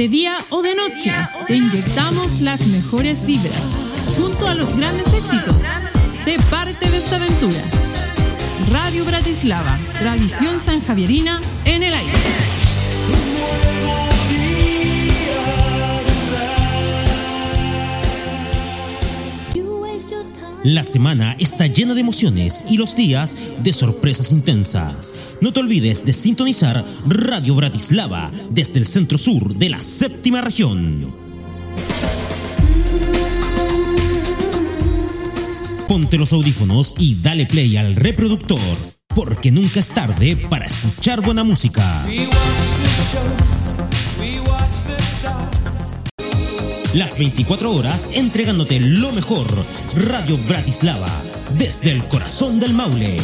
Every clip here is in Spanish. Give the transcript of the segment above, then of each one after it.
De día o de noche, te inyectamos las mejores vibras, junto a los grandes éxitos. Sé parte de esta aventura. Radio Bratislava, tradición sanjavierina en La semana está llena de emociones y los días de sorpresas intensas. No te olvides de sintonizar Radio Bratislava desde el centro sur de la séptima región. Ponte los audífonos y dale play al reproductor, porque nunca es tarde para escuchar buena música. Las 24 horas entregándote lo mejor. Radio Bratislava, desde el corazón del Maule.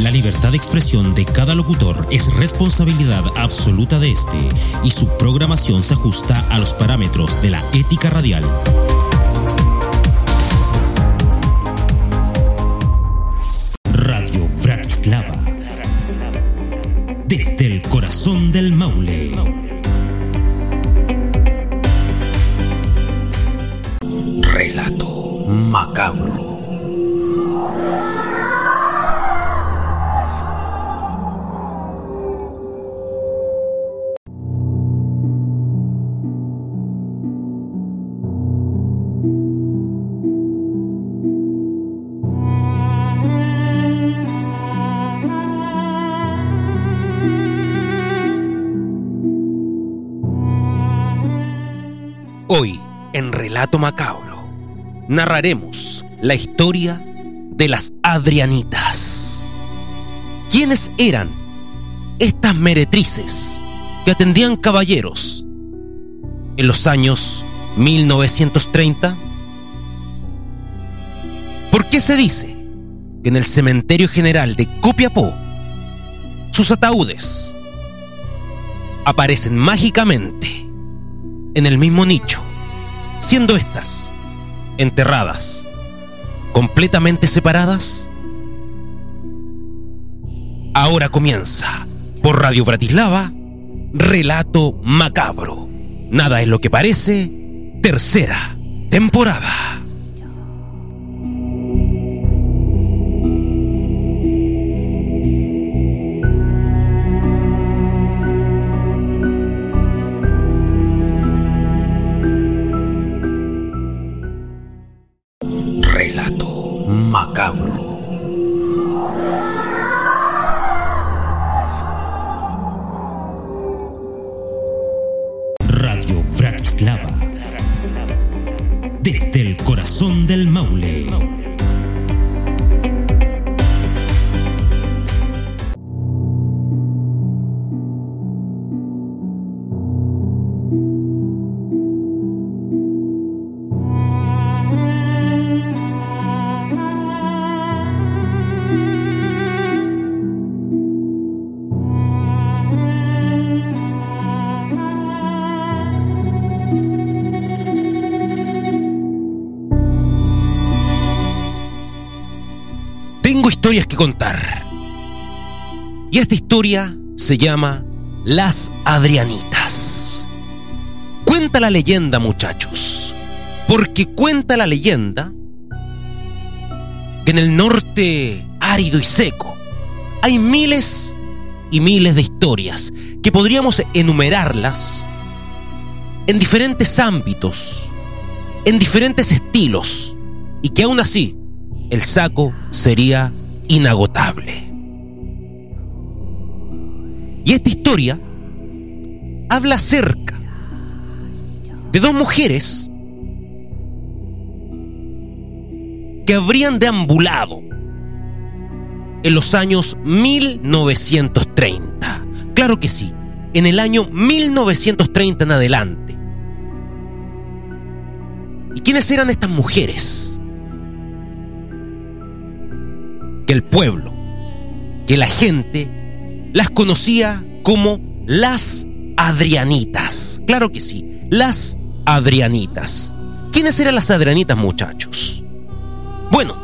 La libertad de expresión de cada locutor es responsabilidad absoluta de este y su programación se ajusta a los parámetros de la ética radial. Radio Bratislava desde el corazón del Maule. Relato macabro. Relato Macabro, narraremos la historia de las Adrianitas. ¿Quiénes eran estas meretrices que atendían caballeros en los años 1930? ¿Por qué se dice que en el cementerio general de Copiapó sus ataúdes aparecen mágicamente en el mismo nicho, siendo estas enterradas completamente separadas? Ahora comienza por Radio Bratislava Relato Macabro. Nada es lo que parece, tercera temporada. Que contar. Y esta historia se llama Las Adrianitas. Cuenta la leyenda, muchachos. Porque cuenta la leyenda que en el norte árido y seco hay miles y miles de historias que podríamos enumerarlas en diferentes ámbitos, en diferentes estilos, y que aún así el saco sería inagotable. Y esta historia habla acerca de dos mujeres que habrían deambulado en los años 1930. Claro que sí, en el año 1930 en adelante. ¿Y quiénes eran estas mujeres? Que el pueblo, que la gente las conocía como las Adrianitas. Claro que sí, las Adrianitas. ¿Quiénes eran las Adrianitas, muchachos? Bueno,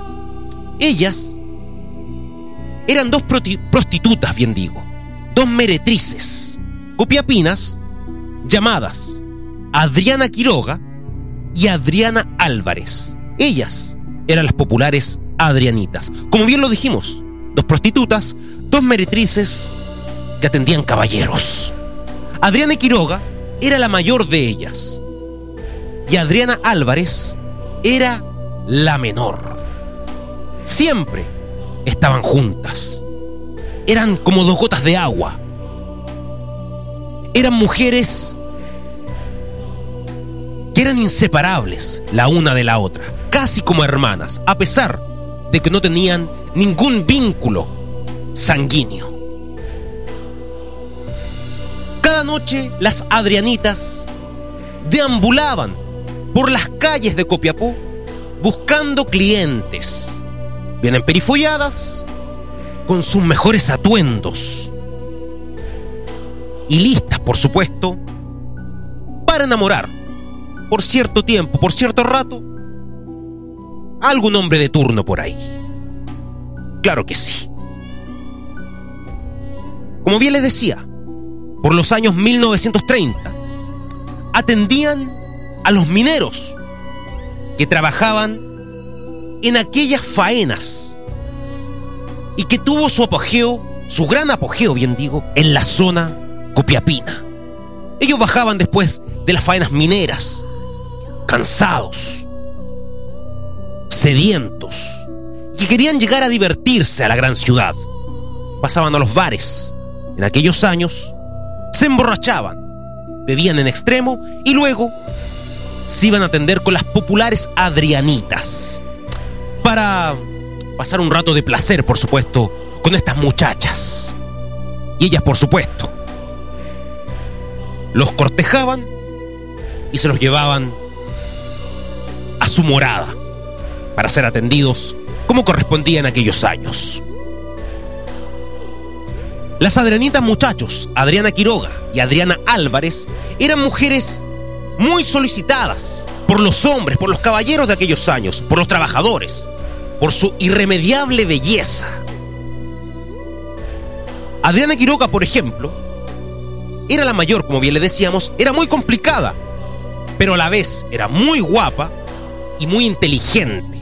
ellas eran dos prostitutas, bien digo, dos meretrices, copiapinas, llamadas Adriana Quiroga y Adriana Álvarez. Ellas eran las populares Adrianitas. Como bien lo dijimos, dos prostitutas, dos meretrices que atendían caballeros. Adriana Quiroga era la mayor de ellas y Adriana Álvarez era la menor. Siempre estaban juntas. Eran como dos gotas de agua. Eran mujeres que eran inseparables la una de la otra, casi como hermanas, a pesar de que no tenían ningún vínculo sanguíneo. Cada noche las Adrianitas deambulaban por las calles de Copiapó buscando clientes. Vienen perifolladas con sus mejores atuendos y listas, por supuesto, para enamorar por cierto tiempo, por cierto rato, algún hombre de turno por ahí. Claro que sí. Como bien les decía, por los años 1930, atendían a los mineros que trabajaban en aquellas faenas y que tuvo su apogeo, su gran apogeo, bien digo, en la zona copiapina. Ellos bajaban después de las faenas mineras, cansados, sedientos, y querían llegar a divertirse a la gran ciudad. Pasaban a los bares en aquellos años, se emborrachaban, bebían en extremo y luego se iban a atender con las populares Adrianitas. Para pasar un rato de placer, por supuesto, con estas muchachas. Y ellas, por supuesto, los cortejaban y se los llevaban a su morada para ser atendidos como correspondía en aquellos años. Las Adrianitas muchachos, Adriana Quiroga y Adriana Álvarez, eran mujeres muy solicitadas por los hombres, por los caballeros de aquellos años, por los trabajadores, por su irremediable belleza. Adriana Quiroga, por ejemplo, era la mayor, como bien le decíamos, era muy complicada, pero a la vez era muy guapa y muy inteligente.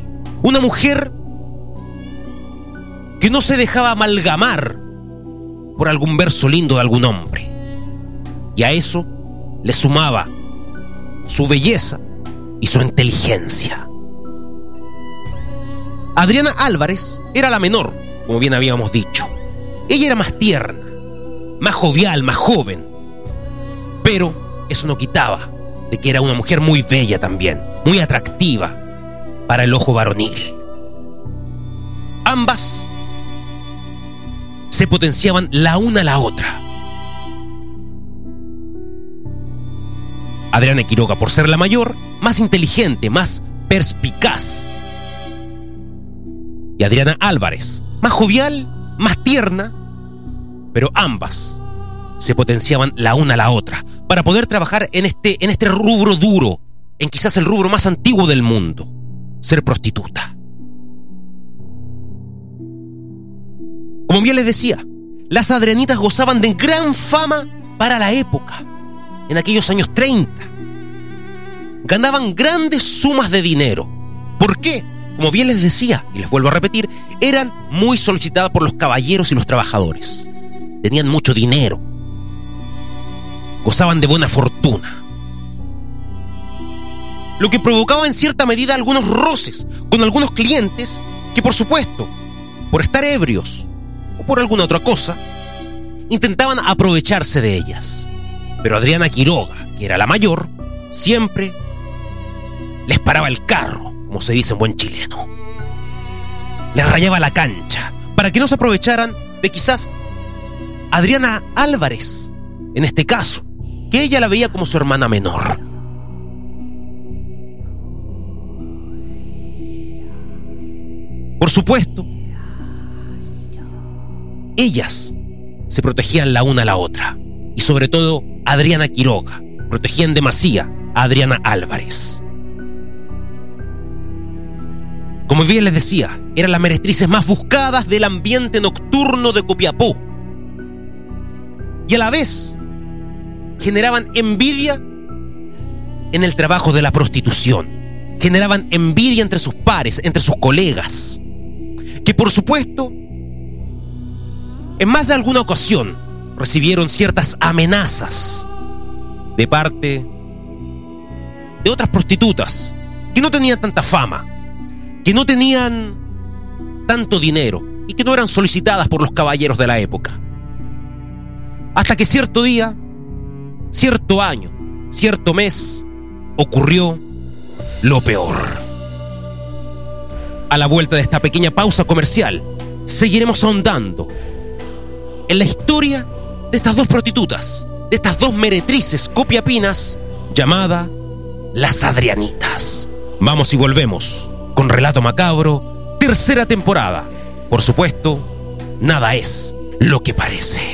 Una mujer que no se dejaba amalgamar por algún verso lindo de algún hombre. Y a eso le sumaba su belleza y su inteligencia. Adriana Álvarez era la menor, como bien habíamos dicho. Ella era más tierna, más jovial, más joven. Pero eso no quitaba de que era una mujer muy bella también, muy atractiva para el ojo varonil. Ambas se potenciaban la una a la otra. Adriana Quiroga, por ser la mayor, más inteligente, más perspicaz. Y Adriana Álvarez, más jovial, más tierna, pero ambas se potenciaban la una a la otra para poder trabajar en este, en este rubro duro, en quizás el rubro más antiguo del mundo, ser prostituta. Como bien les decía, las adrianitas gozaban de gran fama para la época en aquellos años 30. Ganaban grandes sumas de dinero. ¿Por qué? Como bien les decía, y les vuelvo a repetir, eran muy solicitadas por los caballeros y los trabajadores. Tenían mucho dinero. Gozaban de buena fortuna. Lo que provocaba en cierta medida algunos roces con algunos clientes que por supuesto, por estar ebrios o por alguna otra cosa, intentaban aprovecharse de ellas. Pero Adriana Quiroga, que era la mayor, siempre les paraba el carro, como se dice en buen chileno. Les rayaba la cancha, para que no se aprovecharan de quizás Adriana Álvarez, en este caso, que ella la veía como su hermana menor. Por supuesto, ellas se protegían la una a la otra. Y sobre todo, Adriana Quiroga protegían demasía a Adriana Álvarez. Como bien les decía, eran las meretrices más buscadas del ambiente nocturno de Copiapó. Y a la vez generaban envidia en el trabajo de la prostitución. Generaban envidia entre sus pares, entre sus colegas. Que por supuesto, en más de alguna ocasión recibieron ciertas amenazas de parte de otras prostitutas que no tenían tanta fama, que no tenían tanto dinero y que no eran solicitadas por los caballeros de la época. Hasta que cierto día, cierto año, cierto mes, ocurrió lo peor. A la vuelta de esta pequeña pausa comercial, seguiremos ahondando en la historia de estas dos prostitutas, de estas dos meretrices copiapinas, llamada las Adrianitas. Vamos y volvemos con Relato Macabro, tercera temporada. Por supuesto, nada es lo que parece.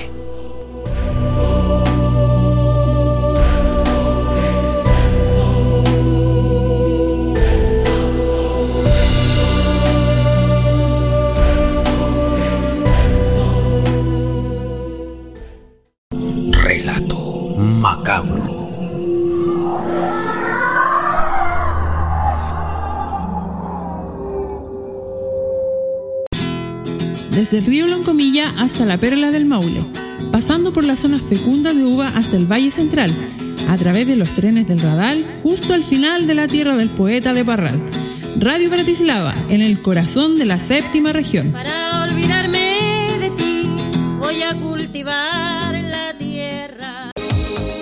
Hasta la Perla del Maule, pasando por las zonas fecundas de uva hasta el Valle Central, a través de los trenes del Radal, justo al final de la tierra del poeta de Parral. Radio Bratislava, en el corazón de la séptima región. Para olvidarme de ti, voy a cultivar la tierra.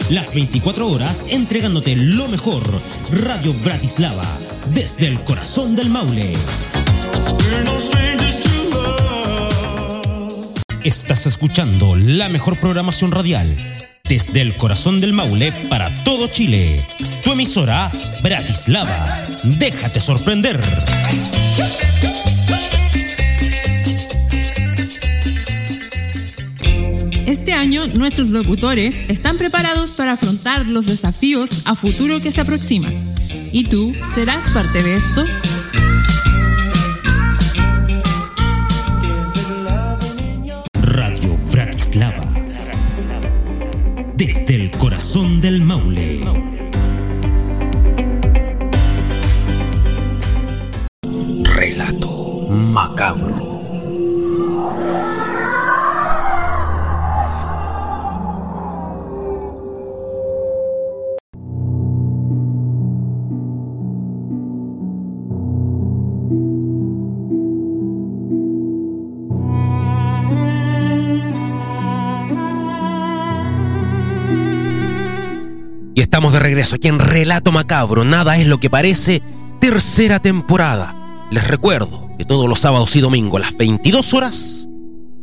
Las 24 horas entregándote lo mejor. Radio Bratislava, desde el corazón del Maule. Estás escuchando la mejor programación radial. Desde el corazón del Maule para todo Chile. Tu emisora, Bratislava. Déjate sorprender. Este año nuestros locutores están preparados para afrontar los desafíos a futuro que se aproximan. ¿Y tú serás parte de esto? Desde el corazón del Maule. Relato macabro. Y estamos de regreso aquí en Relato Macabro, nada es lo que parece, tercera temporada. Les recuerdo que todos los sábados y domingos a las 22 horas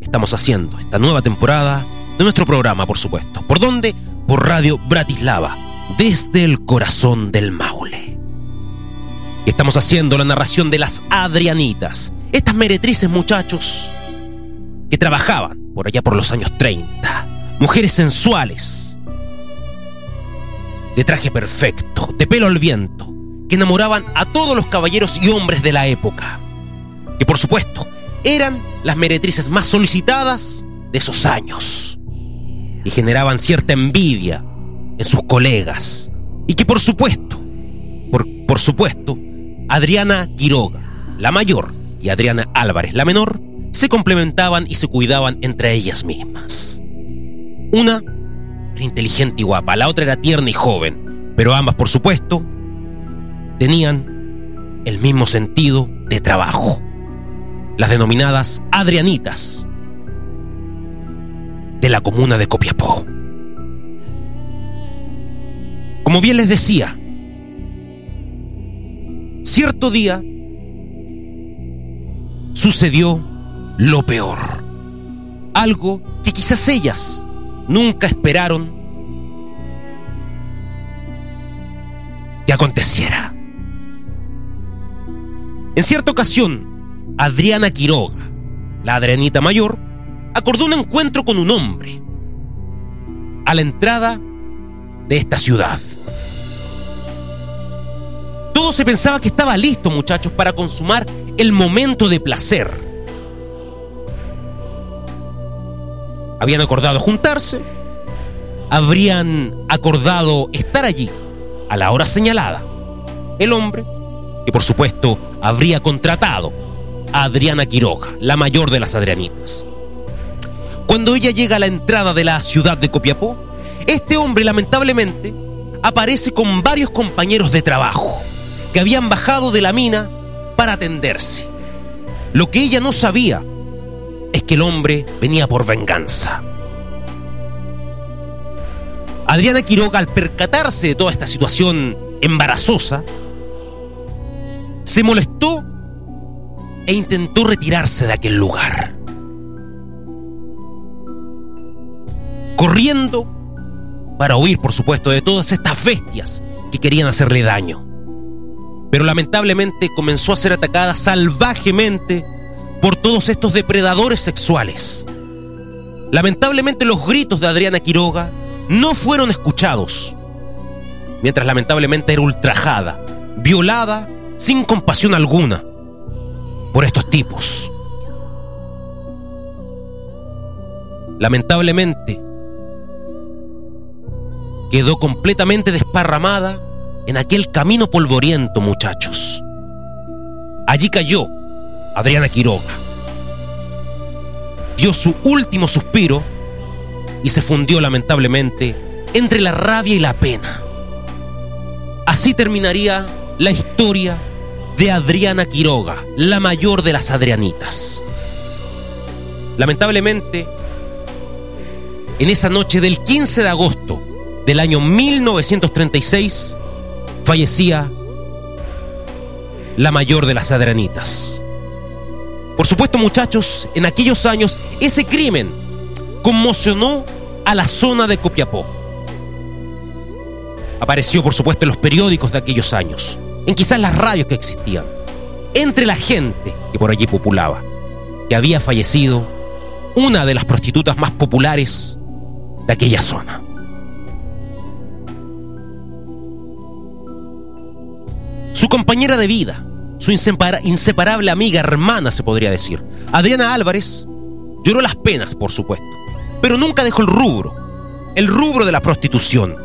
estamos haciendo esta nueva temporada de nuestro programa, por supuesto. ¿Por dónde? Por Radio Bratislava, desde el corazón del Maule. Y estamos haciendo la narración de las Adrianitas, estas meretrices muchachos que trabajaban por allá por los años 30, mujeres sensuales, de traje perfecto, de pelo al viento, que enamoraban a todos los caballeros y hombres de la época. Que por supuesto eran las meretrices más solicitadas de esos años. Y generaban cierta envidia en sus colegas. Y que por supuesto, por, por supuesto, Adriana Quiroga, la mayor, y Adriana Álvarez, la menor, se complementaban y se cuidaban entre ellas mismas. Una era inteligente y guapa, la otra era tierna y joven, pero ambas, por supuesto, tenían el mismo sentido de trabajo. Las denominadas Adrianitas de la comuna de Copiapó. Como bien les decía, cierto día sucedió lo peor. Algo que quizás ellas nunca esperaron que aconteciera. En cierta ocasión, Adriana Quiroga, la Adrianita mayor, acordó un encuentro con un hombre a la entrada de esta ciudad. Todo se pensaba que estaba listo, muchachos, para consumar el momento de placer. Habían acordado juntarse, habrían acordado estar allí a la hora señalada. El hombre, que por supuesto habría contratado a Adriana Quiroga, la mayor de las Adrianitas. Cuando ella llega a la entrada de la ciudad de Copiapó, este hombre lamentablemente aparece con varios compañeros de trabajo que habían bajado de la mina para atenderse. Lo que ella no sabía es que el hombre venía por venganza. Adriana Quiroga, al percatarse de toda esta situación embarazosa, se molestó e intentó retirarse de aquel lugar. Corriendo para huir, por supuesto, de todas estas bestias que querían hacerle daño. Pero lamentablemente comenzó a ser atacada salvajemente por todos estos depredadores sexuales. Lamentablemente los gritos de Adriana Quiroga no fueron escuchados, mientras lamentablemente era ultrajada, violada sin compasión alguna por estos tipos. Lamentablemente, quedó completamente desparramada en aquel camino polvoriento, muchachos. Allí cayó Adriana Quiroga. Dio su último suspiro y se fundió lamentablemente entre la rabia y la pena. Así terminaría la historia de Adriana Quiroga, la mayor de las Adrianitas. Lamentablemente, en esa noche del 15 de agosto del año 1936, fallecía la mayor de las Adrianitas. Por supuesto, muchachos, en aquellos años ese crimen conmocionó a la zona de Copiapó. Apareció, por supuesto, en los periódicos de aquellos años, en quizás las radios que existían, entre la gente que por allí populaba, que había fallecido una de las prostitutas más populares de aquella zona. Su compañera de vida, su inseparable amiga, hermana, se podría decir, Adriana Álvarez, lloró las penas, por supuesto, pero nunca dejó el rubro, el rubro de la prostitución.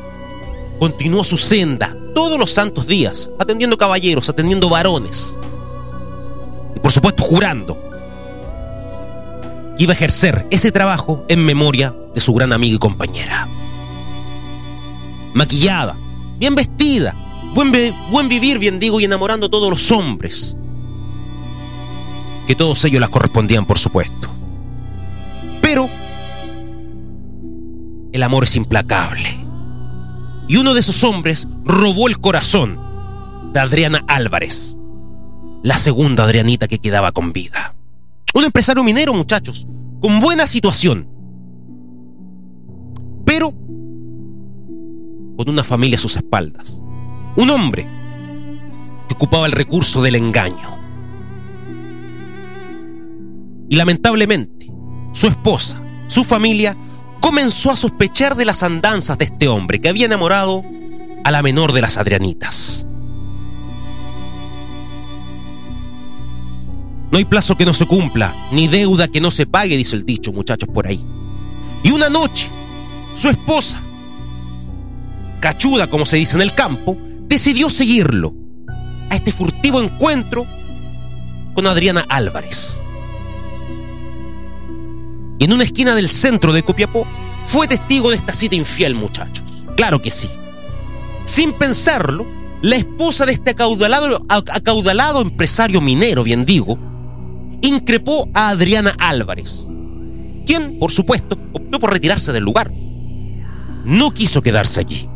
Continuó su senda todos los santos días, atendiendo caballeros, atendiendo varones. Y por supuesto jurando que iba a ejercer ese trabajo en memoria de su gran amiga y compañera. Maquillada, bien vestida, buen, vivir, bien digo, y enamorando a todos los hombres. Que todos ellos las correspondían, por supuesto. Pero el amor es implacable. Y uno de esos hombres robó el corazón de Adriana Álvarez, la segunda Adrianita que quedaba con vida. Un empresario minero, muchachos, con buena situación, pero con una familia a sus espaldas. Un hombre que ocupaba el recurso del engaño. Y lamentablemente, su esposa, su familia, comenzó a sospechar de las andanzas de este hombre que había enamorado a la menor de las Adrianitas. No hay plazo que no se cumpla, ni deuda que no se pague, dice el dicho, muchachos, por ahí. Y una noche, su esposa, cachuda como se dice en el campo, decidió seguirlo a este furtivo encuentro con Adriana Álvarez. En una esquina del centro de Copiapó fue testigo de esta cita infiel, muchachos. Claro que sí. Sin pensarlo, la esposa de este acaudalado, acaudalado empresario minero, bien digo, increpó a Adriana Álvarez, quien, por supuesto, optó por retirarse del lugar. No quiso quedarse allí.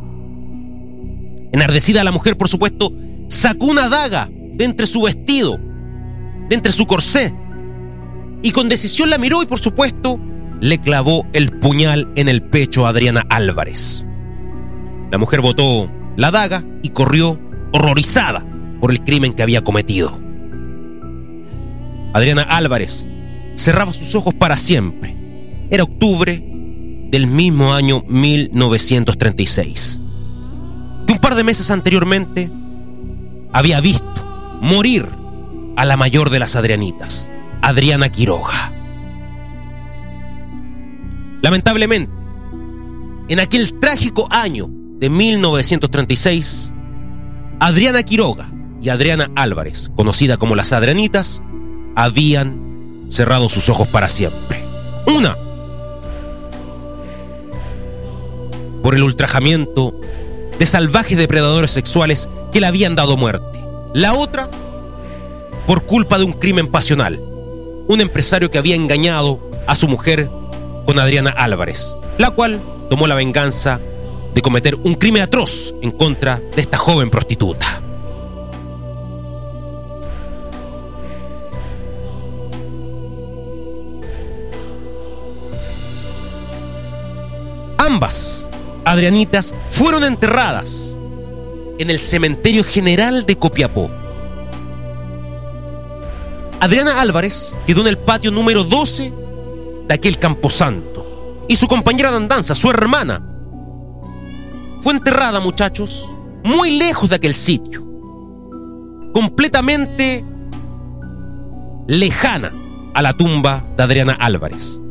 Enardecida la mujer, por supuesto, sacó una daga de entre su vestido, de entre su corsé, y con decisión la miró y por supuesto le clavó el puñal en el pecho a Adriana Álvarez. La mujer botó la daga y corrió horrorizada por el crimen que había cometido. Adriana Álvarez cerraba sus ojos para siempre. Era octubre del mismo año 1936. De meses anteriormente había visto morir a la mayor de las Adrianitas, Adriana Quiroga. Lamentablemente, en aquel trágico año de 1936, Adriana Quiroga y Adriana Álvarez, conocida como las Adrianitas, habían cerrado sus ojos para siempre. Una, por el ultrajamiento de salvajes depredadores sexuales que le habían dado muerte. La otra, por culpa de un crimen pasional. Un empresario que había engañado a su mujer con Adriana Álvarez, la cual tomó la venganza de cometer un crimen atroz en contra de esta joven prostituta. Ambas Adrianitas fueron enterradas en el cementerio general de Copiapó. Adriana Álvarez quedó en el patio número 12 de aquel camposanto y su compañera de andanza, su hermana, fue enterrada, muchachos, muy lejos de aquel sitio, completamente lejana a la tumba de Adriana Álvarez.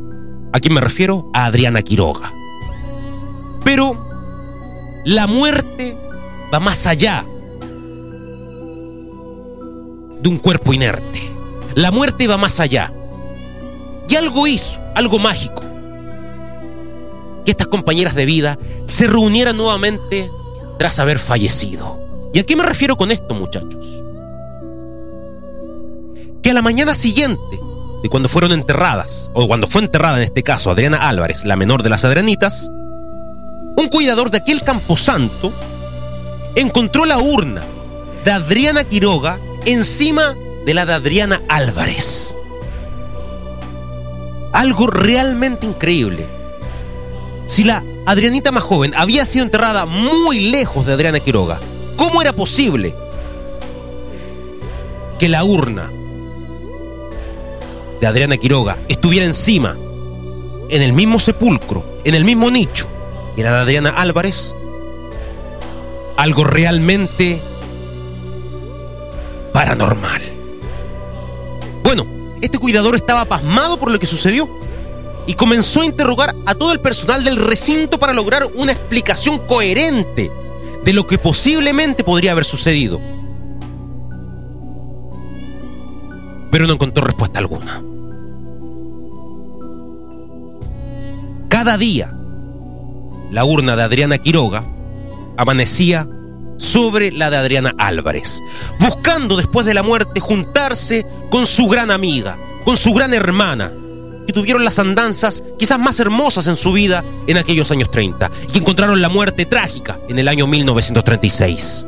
¿A quién me refiero? A Adriana Quiroga. Pero la muerte va más allá de un cuerpo inerte. La muerte va más allá. Y algo hizo, algo mágico. Que estas compañeras de vida se reunieran nuevamente tras haber fallecido. ¿Y a qué me refiero con esto, muchachos? Que a la mañana siguiente de cuando fueron enterradas, o cuando fue enterrada en este caso Adriana Álvarez, la menor de las Adrianitas, un cuidador de aquel camposanto encontró la urna de Adriana Quiroga encima de la de Adriana Álvarez. Algo realmente increíble. Si la Adrianita más joven había sido enterrada muy lejos de Adriana Quiroga, ¿cómo era posible que la urna de Adriana Quiroga estuviera encima, en el mismo sepulcro, en el mismo nicho, era de Adriana Álvarez? Algo realmente paranormal. Bueno, este cuidador estaba pasmado por lo que sucedió y comenzó a interrogar a todo el personal del recinto para lograr una explicación coherente de lo que posiblemente podría haber sucedido. Pero no encontró respuesta alguna. Cada día, la urna de Adriana Quiroga amanecía sobre la de Adriana Álvarez, buscando después de la muerte juntarse con su gran amiga, con su gran hermana, que tuvieron las andanzas quizás más hermosas en su vida en aquellos años 30 y encontraron la muerte trágica en el año 1936.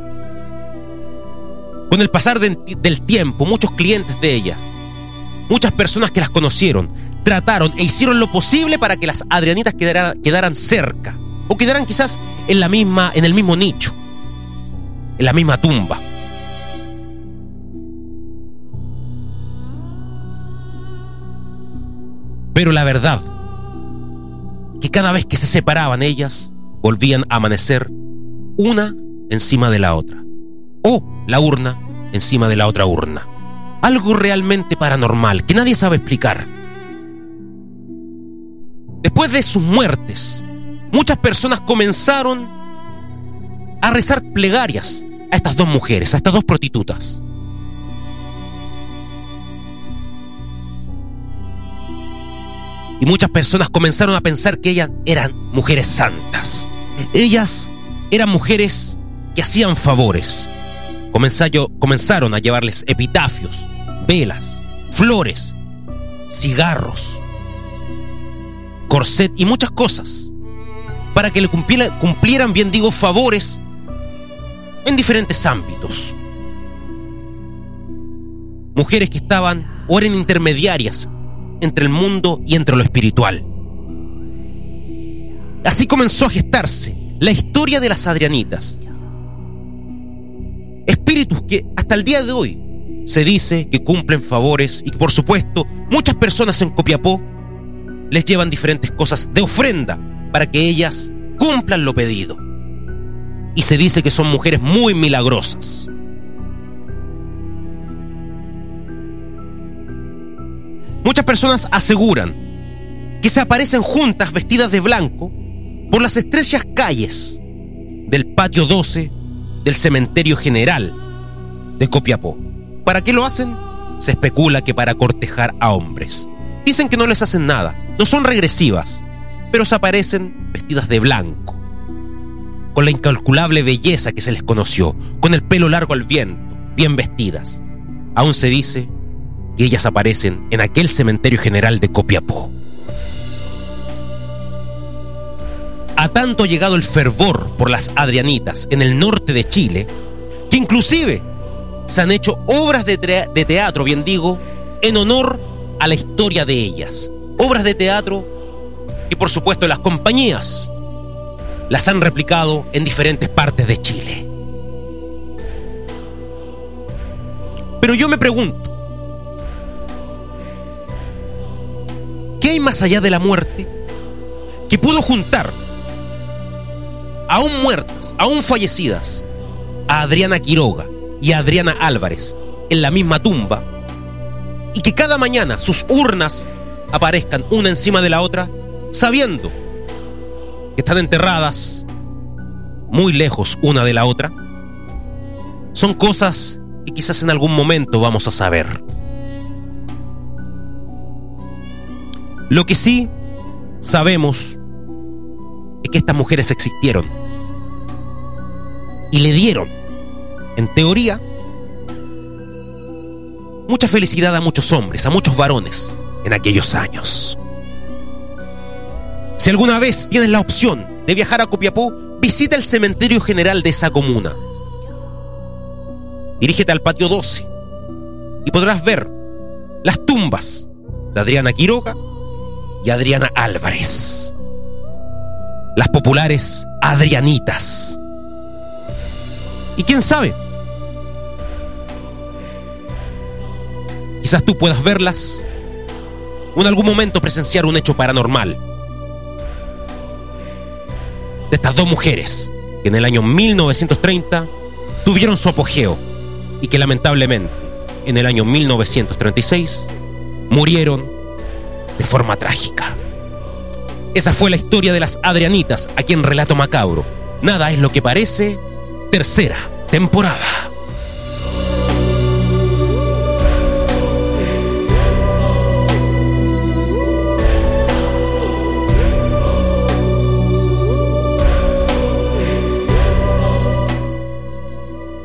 Con el pasar de, del tiempo, muchos clientes de ella, muchas personas que las conocieron, trataron e hicieron lo posible para que las Adrianitas quedaran cerca o quedaran quizás en la misma en el mismo nicho, en la misma tumba. Pero la verdad, que cada vez que se separaban ellas, volvían a amanecer una encima de la otra. O la urna encima de la otra urna. Algo realmente paranormal que nadie sabe explicar. Después de sus muertes, muchas personas comenzaron a rezar plegarias a estas dos mujeres, a estas dos prostitutas. Y muchas personas comenzaron a pensar que ellas eran mujeres santas. Ellas eran mujeres que hacían favores. Comenzaron a llevarles epitafios, velas, flores, cigarros, corset y muchas cosas para que le cumplieran, bien digo, favores en diferentes ámbitos. Mujeres que estaban o eran intermediarias entre el mundo y entre lo espiritual. Así comenzó a gestarse la historia de las Adrianitas. Espíritus que hasta el día de hoy se dice que cumplen favores y que por supuesto muchas personas en Copiapó les llevan diferentes cosas de ofrenda para que ellas cumplan lo pedido. Y se dice que son mujeres muy milagrosas. Muchas personas aseguran que se aparecen juntas vestidas de blanco por las estrechas calles del patio 12 del cementerio general de Copiapó. ¿Para qué lo hacen? Se especula que para cortejar a hombres. Dicen que no les hacen nada, no son regresivas, pero se aparecen vestidas de blanco, con la incalculable belleza que se les conoció, con el pelo largo al viento, bien vestidas. Aún se dice que ellas aparecen en aquel cementerio general de Copiapó. A tanto ha llegado el fervor por las Adrianitas en el norte de Chile, que inclusive se han hecho obras de, de teatro, bien digo, en honor a la historia de ellas. Obras de teatro que por supuesto las compañías las han replicado en diferentes partes de Chile. Pero yo me pregunto, ¿qué hay más allá de la muerte que pudo juntar aún muertas, aún fallecidas, a Adriana Quiroga y a Adriana Álvarez en la misma tumba y que cada mañana sus urnas aparezcan una encima de la otra, sabiendo que están enterradas muy lejos una de la otra, son cosas que quizás en algún momento vamos a saber. Lo que sí sabemos es que estas mujeres existieron y le dieron, en teoría, mucha felicidad a muchos hombres, a muchos varones en aquellos años. Si alguna vez tienes la opción de viajar a Copiapó, visita el cementerio general de esa comuna. Dirígete al patio 12 y podrás ver las tumbas de Adriana Quiroga y Adriana Álvarez. Las populares Adrianitas. Y quién sabe, quizás tú puedas verlas en algún momento presenciar un hecho paranormal de estas dos mujeres que en el año 1930 tuvieron su apogeo y que lamentablemente en el año 1936 murieron de forma trágica. Esa fue la historia de las Adrianitas aquí en Relato Macabro. Nada es lo que parece. Tercera temporada.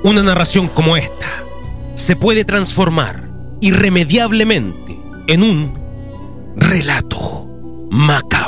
Una narración como esta se puede transformar irremediablemente en un relato macabro.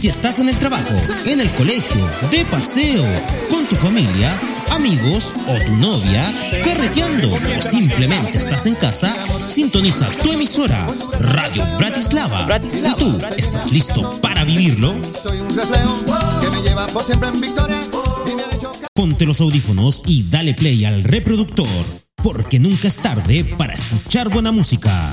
Si estás en el trabajo, en el colegio, de paseo, con tu familia, amigos o tu novia, carreteando o simplemente estás en casa, sintoniza tu emisora Radio Bratislava. ¿Y tú estás listo para vivirlo? Ponte los audífonos y dale play al reproductor, porque nunca es tarde para escuchar buena música.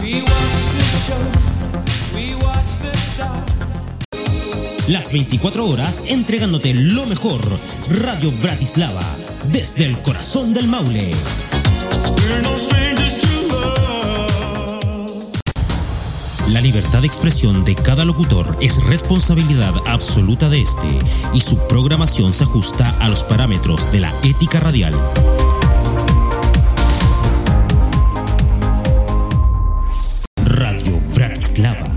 Las 24 horas entregándote lo mejor. Radio Bratislava, desde el corazón del Maule. La libertad de expresión de cada locutor es responsabilidad absoluta de este y su programación se ajusta a los parámetros de la ética radial. Radio Bratislava.